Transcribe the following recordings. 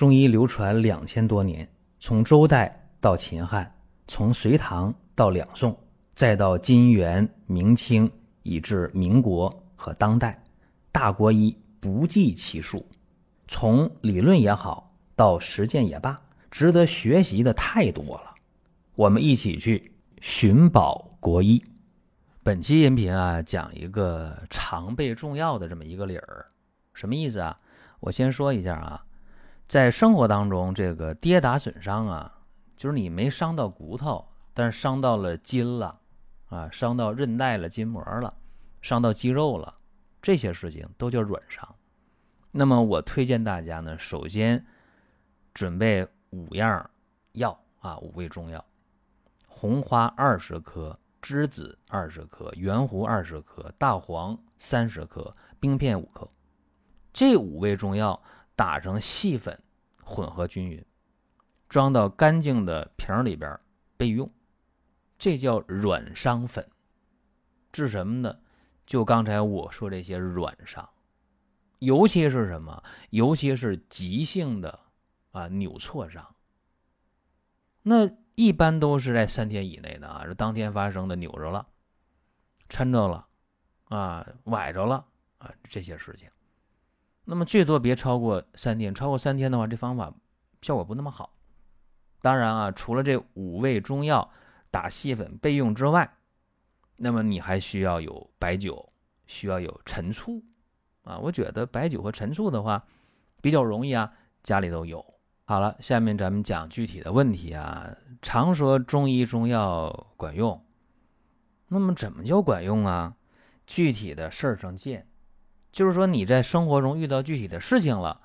中医流传两千多年，从周代到秦汉，从隋唐到两宋，再到金元明清，以至民国和当代，大国医不计其数。从理论也好，到实践也罢，值得学习的太多了。我们一起去寻宝国医。本期音频啊，讲一个常备重要的这么一个理儿，什么意思啊？我先说一下啊。在生活当中，这个跌打损伤啊，就是你没伤到骨头，但是伤到了筋了，啊，伤到韧带了、筋膜了，伤到肌肉了，这些事情都叫软伤。那么我推荐大家呢，首先准备五样药啊，五味中药：红花二十克、栀子二十克、圆胡二十克、大黄三十克、冰片五克。这五味中药。打成细粉，混合均匀，装到干净的瓶里边备用。这叫软伤粉，治什么呢？就刚才我说这些软伤，尤其是什么？尤其是急性的啊扭挫伤。那一般都是在三天以内的啊，是当天发生的，扭着了、抻着了啊、崴着了啊这些事情。那么最多别超过三天，超过三天的话，这方法效果不那么好。当然啊，除了这五味中药打细粉备用之外，那么你还需要有白酒，需要有陈醋啊。我觉得白酒和陈醋的话比较容易啊，家里都有。好了，下面咱们讲具体的问题啊。常说中医中药管用，那么怎么叫管用啊？具体的事儿上见。就是说，你在生活中遇到具体的事情了，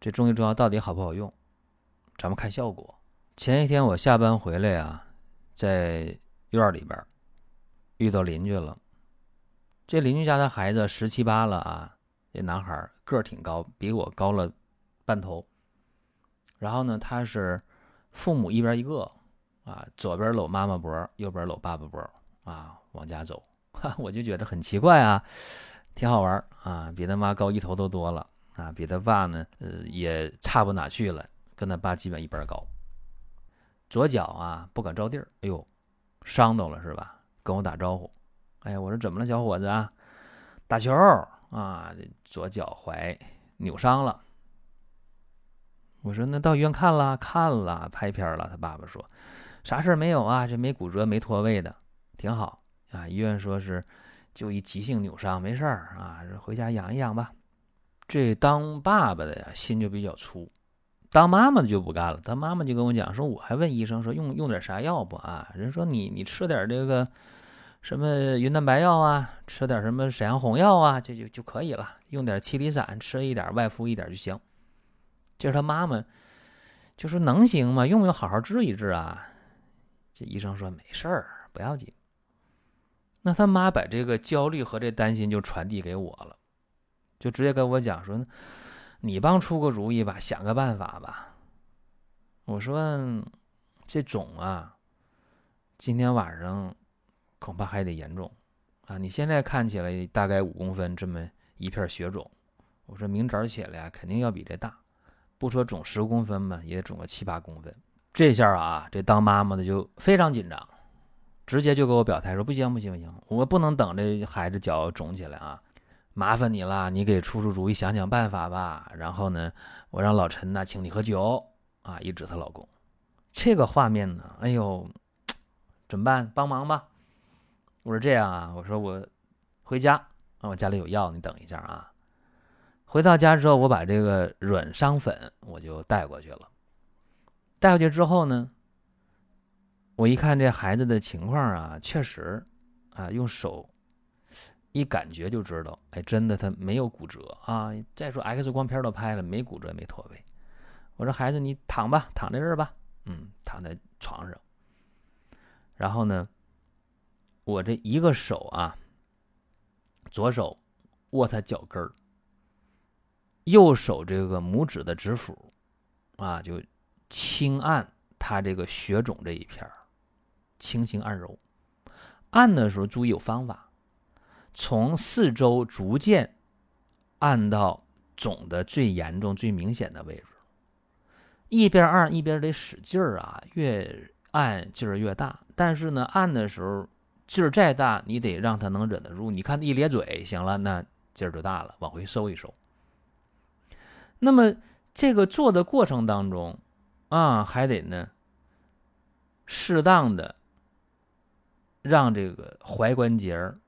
这中医中药到底好不好用？咱们看效果。前一天我下班回来啊，在院里边遇到邻居了。这邻居家的孩子十七八了啊，这男孩个儿挺高，比我高了半头。然后呢，他是父母一边一个啊，左边搂妈妈脖，右边搂爸爸脖啊，往家走。我就觉得很奇怪啊。挺好玩啊，比他妈高一头都多了啊，比他爸呢，呃，也差不哪去了，跟他爸基本一般高。左脚啊不敢着地儿，哎呦，伤到了是吧？跟我打招呼，哎呀，我说怎么了，小伙子啊？打球啊，左脚踝扭伤了。我说那到医院看了，看了，拍片了。他爸爸说，啥事儿没有啊，这没骨折，没脱位的，挺好啊。医院说是。就一急性扭伤，没事儿啊，回家养一养吧。这当爸爸的呀，心就比较粗；当妈妈的就不干了。他妈妈就跟我讲说，我还问医生说用用点啥药不啊？人说你你吃点这个什么云南白药啊，吃点什么沈阳红药啊，这就就可以了。用点七厘散，吃一点，外敷一点就行。就是他妈妈就说能行吗？用不用好好治一治啊？这医生说没事儿，不要紧。那他妈把这个焦虑和这担心就传递给我了，就直接跟我讲说：“你帮出个主意吧，想个办法吧。”我说：“这肿啊，今天晚上恐怕还得严重啊！你现在看起来大概五公分这么一片血肿，我说明早起来肯定要比这大，不说肿十公分吧，也得肿个七八公分。这下啊，这当妈妈的就非常紧张。”直接就给我表态说不行不行不行，我不能等这孩子脚肿起来啊！麻烦你了，你给出出主意，想想办法吧。然后呢，我让老陈呢请你喝酒啊！一指她老公，这个画面呢，哎呦，怎么办？帮忙吧！我说这样啊，我说我回家啊，我家里有药，你等一下啊。回到家之后，我把这个软伤粉我就带过去了。带过去之后呢？我一看这孩子的情况啊，确实，啊，用手一感觉就知道，哎，真的他没有骨折啊。再说 X 光片都拍了，没骨折，没脱位。我说孩子，你躺吧，躺在这儿吧，嗯，躺在床上。然后呢，我这一个手啊，左手握他脚跟儿，右手这个拇指的指腹，啊，就轻按他这个血肿这一片儿。轻轻按揉，按的时候注意有方法，从四周逐渐按到肿的最严重、最明显的位置，一边按一边得使劲儿啊，越按劲儿越大。但是呢，按的时候劲儿再大，你得让他能忍得住。你看一咧嘴，行了，那劲儿就大了，往回收一收。那么这个做的过程当中啊，还得呢，适当的让这个踝关节儿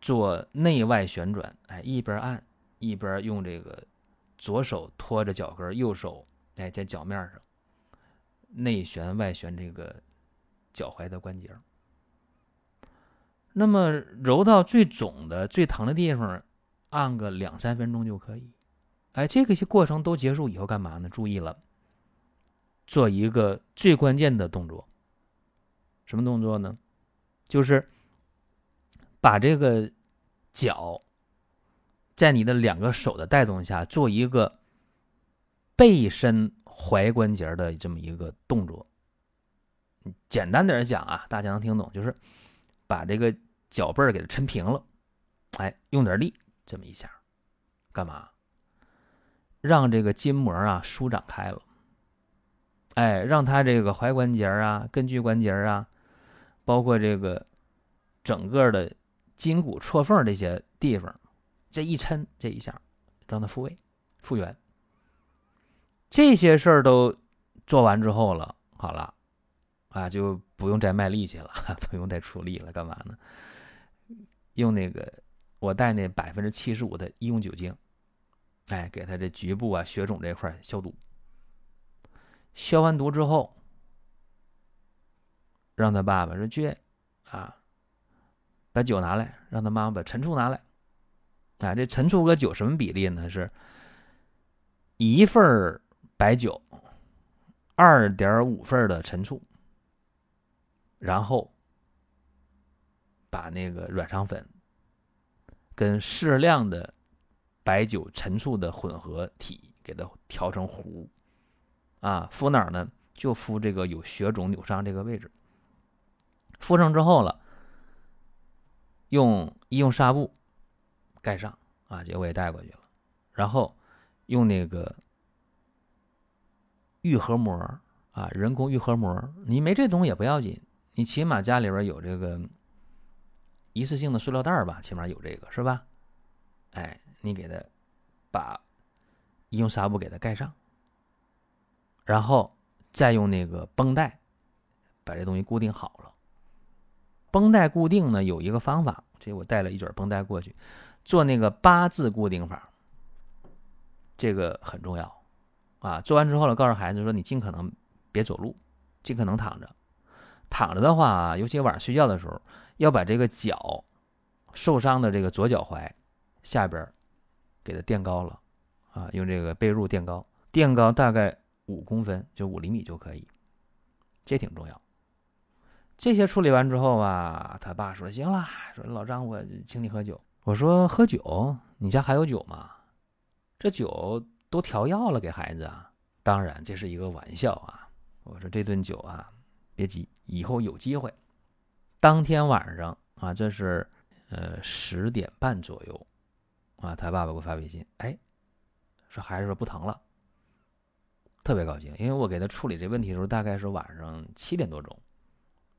做内外旋转，哎，一边按一边用这个左手托着脚跟，右手。哎，在脚面上内旋外旋这个脚踝的关节，那么揉到最肿的、最疼的地方，按个两三分钟就可以。哎，这个些过程都结束以后，干嘛呢？注意了，做一个最关键的动作。什么动作呢？就是把这个脚在你的两个手的带动下做一个。背伸踝关节的这么一个动作，简单点讲啊，大家能听懂，就是把这个脚背儿给它抻平了，哎，用点力，这么一下，干嘛？让这个筋膜啊舒展开了，哎，让它这个踝关节啊、根距关节啊，包括这个整个的筋骨错缝这些地方，这一抻，这一下，让它复位、复原。这些事儿都做完之后了，好了，啊，就不用再卖力气了，不用再出力了，干嘛呢？用那个我带那百分之七十五的医用酒精，哎，给他这局部啊血肿这块消毒。消完毒之后，让他爸爸说去啊，把酒拿来，让他妈妈把陈醋拿来。啊，这陈醋和酒什么比例呢？是一份儿。白酒，二点五份的陈醋，然后把那个软肠粉跟适量的白酒陈醋的混合体给它调成糊，啊，敷哪儿呢？就敷这个有血肿扭伤这个位置。敷上之后了，用医用纱布盖上，啊，这我也带过去了，然后用那个。愈合膜啊，人工愈合膜，你没这东西也不要紧，你起码家里边有这个一次性的塑料袋吧，起码有这个是吧？哎，你给它把医用纱布给它盖上，然后再用那个绷带把这东西固定好了。绷带固定呢有一个方法，这我带了一卷绷带过去，做那个八字固定法，这个很重要。啊，做完之后了，告诉孩子说：“你尽可能别走路，尽可能躺着。躺着的话，尤其晚上睡觉的时候，要把这个脚受伤的这个左脚踝下边给它垫高了啊，用这个被褥垫高，垫高大概五公分，就五厘米就可以。这挺重要。这些处理完之后啊，他爸说：行了，说老张，我请你喝酒。我说喝酒，你家还有酒吗？这酒。”都调药了给孩子啊？当然这是一个玩笑啊！我说这顿酒啊，别急，以后有机会。当天晚上啊，这是呃十点半左右啊，他爸爸给我发微信，哎，说孩子说不疼了，特别高兴，因为我给他处理这问题的时候大概是晚上七点多钟，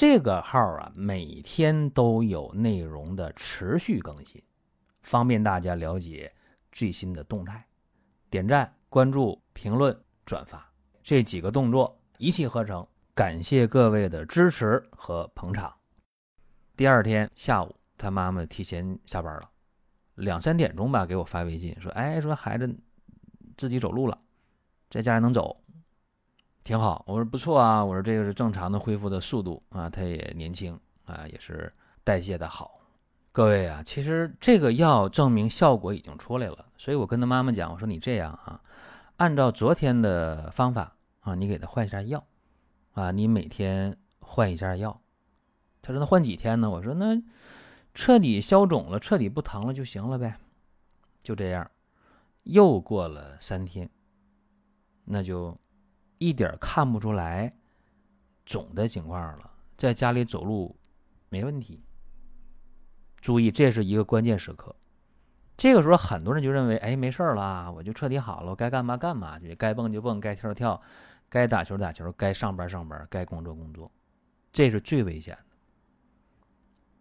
这个号啊，每天都有内容的持续更新，方便大家了解最新的动态。点赞、关注、评论、转发这几个动作一气呵成，感谢各位的支持和捧场。第二天下午，他妈妈提前下班了，两三点钟吧，给我发微信说：“哎，说孩子自己走路了，在家里能走，挺好。”我说：“不错啊。”我说：“这个是正常的恢复的速度啊，他也年轻啊，也是代谢的好。”各位啊，其实这个药证明效果已经出来了，所以我跟他妈妈讲，我说你这样啊，按照昨天的方法啊，你给他换一下药，啊，你每天换一下药。他说那换几天呢？我说那彻底消肿了，彻底不疼了就行了呗。就这样，又过了三天，那就一点看不出来肿的情况了，在家里走路没问题。注意，这是一个关键时刻。这个时候，很多人就认为，哎，没事儿了，我就彻底好了，我该干嘛干嘛去，该蹦就蹦，该跳跳，该打球打球，该上班上班，该工作工作，这是最危险的。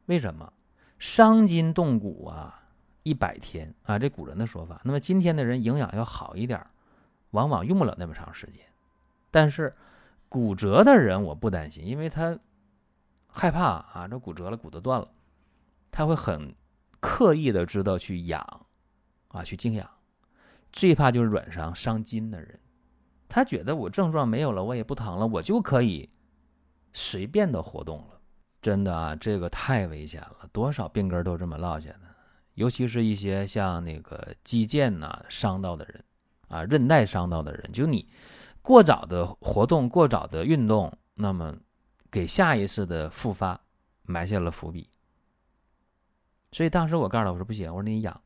为什么？伤筋动骨啊，一百天啊，这古人的说法。那么今天的人营养要好一点，往往用不了那么长时间。但是骨折的人我不担心，因为他害怕啊，这骨折了，骨头断了，他会很。刻意的知道去养，啊，去静养，最怕就是软伤伤筋的人。他觉得我症状没有了，我也不疼了，我就可以随便的活动了。真的啊，这个太危险了，多少病根都这么落下的。尤其是一些像那个肌腱呐伤到的人，啊，韧带伤到的人，就你过早的活动、过早的运动，那么给下一次的复发埋下了伏笔。所以当时我告诉他，我说不行，我说你养，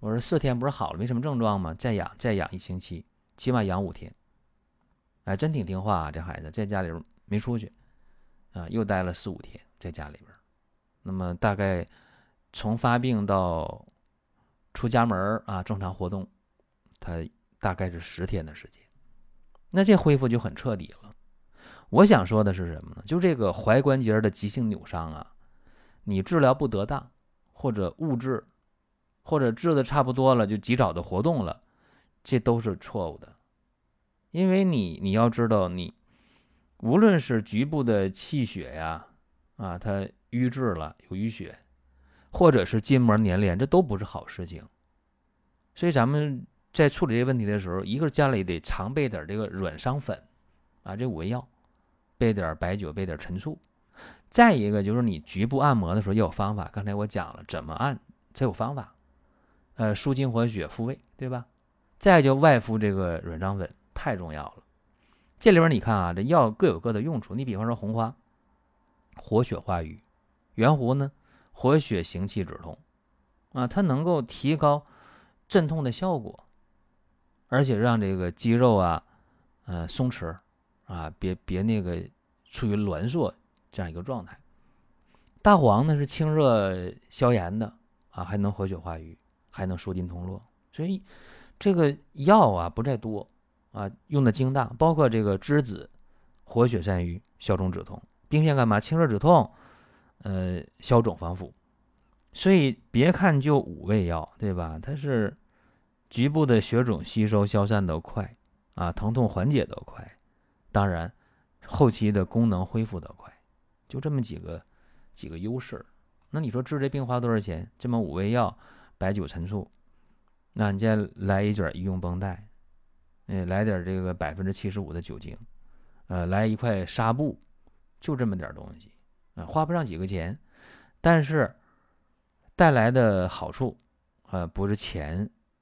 我说四天不是好了，没什么症状吗？再养，再养一星期，起码养五天。哎，真挺听话啊，这孩子在家里没出去，啊，又待了四五天在家里边。那么大概从发病到出家门啊，正常活动，他大概是十天的时间。那这恢复就很彻底了。我想说的是什么呢？就这个踝关节的急性扭伤啊。你治疗不得当，或者误治，或者治的差不多了就及早的活动了，这都是错误的。因为你你要知道，你无论是局部的气血呀，啊，它瘀滞了有淤血，或者是筋膜粘连，这都不是好事情。所以咱们在处理这问题的时候，一个家里得常备点这个软伤粉，啊，这五味药，备点白酒，备点陈醋。再一个就是你局部按摩的时候要有方法，刚才我讲了怎么按，这有方法，呃，舒筋活血、复位，对吧？再就外敷这个软伤粉，太重要了。这里边你看啊，这药各有各的用处。你比方说红花，活血化瘀；圆胡呢，活血行气止痛，啊，它能够提高镇痛的效果，而且让这个肌肉啊，呃，松弛，啊，别别那个处于挛缩。这样一个状态，大黄呢是清热消炎的啊，还能活血化瘀，还能舒筋通络，所以这个药啊不在多啊，用的精大。包括这个栀子，活血散瘀，消肿止痛；冰片干嘛？清热止痛，呃，消肿防腐。所以别看就五味药，对吧？它是局部的血肿吸收消散的快啊，疼痛缓解的快，当然后期的功能恢复的快。就这么几个几个优势，那你说治这病花多少钱？这么五味药、白酒、陈醋，那你再来一卷医用绷带，哎，来点这个百分之七十五的酒精，呃，来一块纱布，就这么点东西啊，花不上几个钱，但是带来的好处啊，不是钱